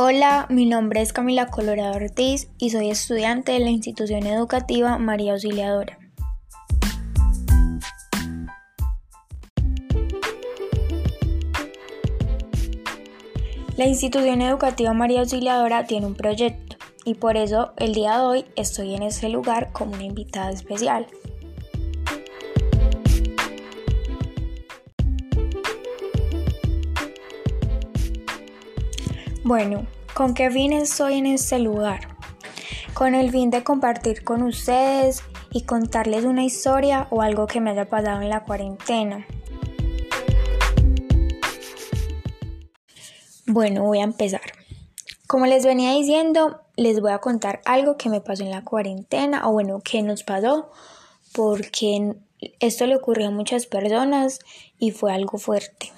Hola, mi nombre es Camila Colorado Ortiz y soy estudiante de la institución educativa María Auxiliadora. La institución educativa María Auxiliadora tiene un proyecto y por eso el día de hoy estoy en este lugar como una invitada especial. Bueno, ¿con qué fin estoy en este lugar? Con el fin de compartir con ustedes y contarles una historia o algo que me haya pasado en la cuarentena. Bueno, voy a empezar. Como les venía diciendo, les voy a contar algo que me pasó en la cuarentena o bueno, que nos pasó porque esto le ocurrió a muchas personas y fue algo fuerte.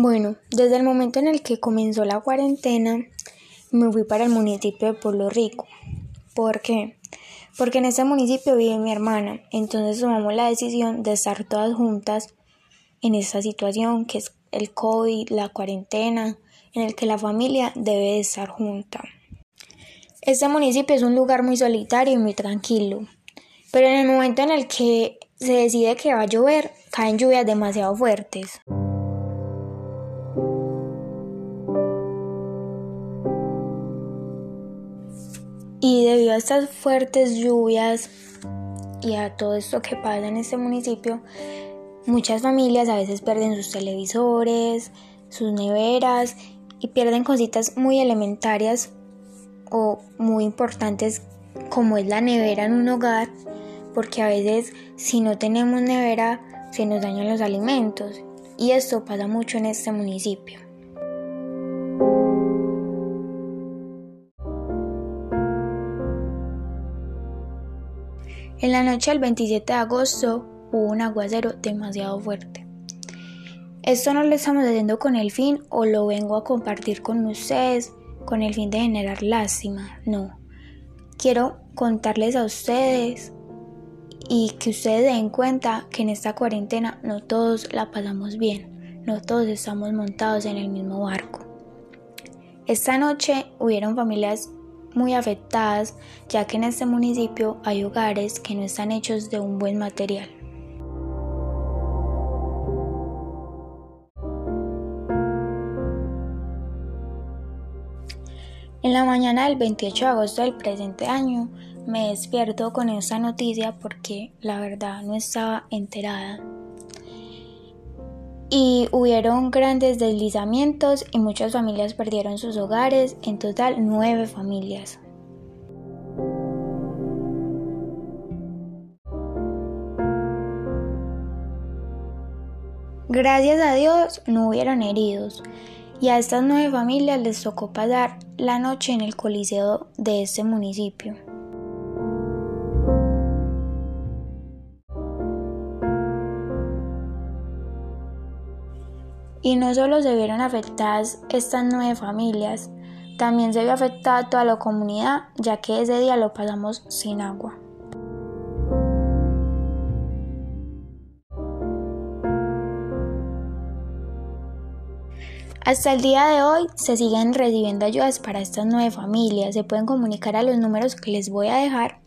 Bueno, desde el momento en el que comenzó la cuarentena, me fui para el municipio de Pueblo Rico. ¿Por qué? Porque en ese municipio vive mi hermana, entonces tomamos la decisión de estar todas juntas en esta situación que es el COVID, la cuarentena, en el que la familia debe estar junta. Este municipio es un lugar muy solitario y muy tranquilo, pero en el momento en el que se decide que va a llover, caen lluvias demasiado fuertes. Y debido a estas fuertes lluvias y a todo esto que pasa en este municipio, muchas familias a veces pierden sus televisores, sus neveras y pierden cositas muy elementarias o muy importantes como es la nevera en un hogar, porque a veces si no tenemos nevera se nos dañan los alimentos y esto pasa mucho en este municipio. En la noche del 27 de agosto hubo un aguacero demasiado fuerte. Esto no lo estamos haciendo con el fin o lo vengo a compartir con ustedes con el fin de generar lástima, no. Quiero contarles a ustedes y que ustedes den cuenta que en esta cuarentena no todos la pasamos bien, no todos estamos montados en el mismo barco. Esta noche hubieron familias muy afectadas ya que en este municipio hay hogares que no están hechos de un buen material. En la mañana del 28 de agosto del presente año me despierto con esta noticia porque la verdad no estaba enterada. Y hubieron grandes deslizamientos y muchas familias perdieron sus hogares, en total nueve familias. Gracias a Dios no hubieron heridos y a estas nueve familias les tocó pasar la noche en el coliseo de este municipio. Y no solo se vieron afectadas estas nueve familias, también se vio afectada toda la comunidad, ya que ese día lo pasamos sin agua. Hasta el día de hoy se siguen recibiendo ayudas para estas nueve familias. Se pueden comunicar a los números que les voy a dejar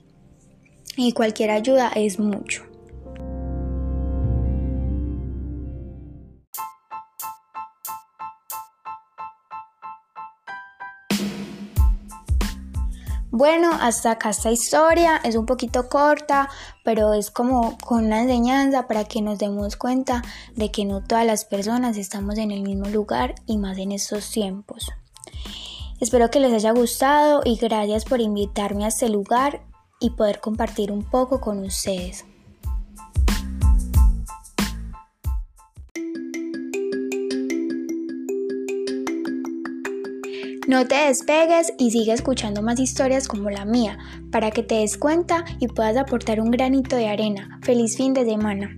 y cualquier ayuda es mucho. Bueno, hasta acá esta historia es un poquito corta, pero es como con una enseñanza para que nos demos cuenta de que no todas las personas estamos en el mismo lugar y más en estos tiempos. Espero que les haya gustado y gracias por invitarme a este lugar y poder compartir un poco con ustedes. No te despegues y sigue escuchando más historias como la mía, para que te des cuenta y puedas aportar un granito de arena. Feliz fin de semana.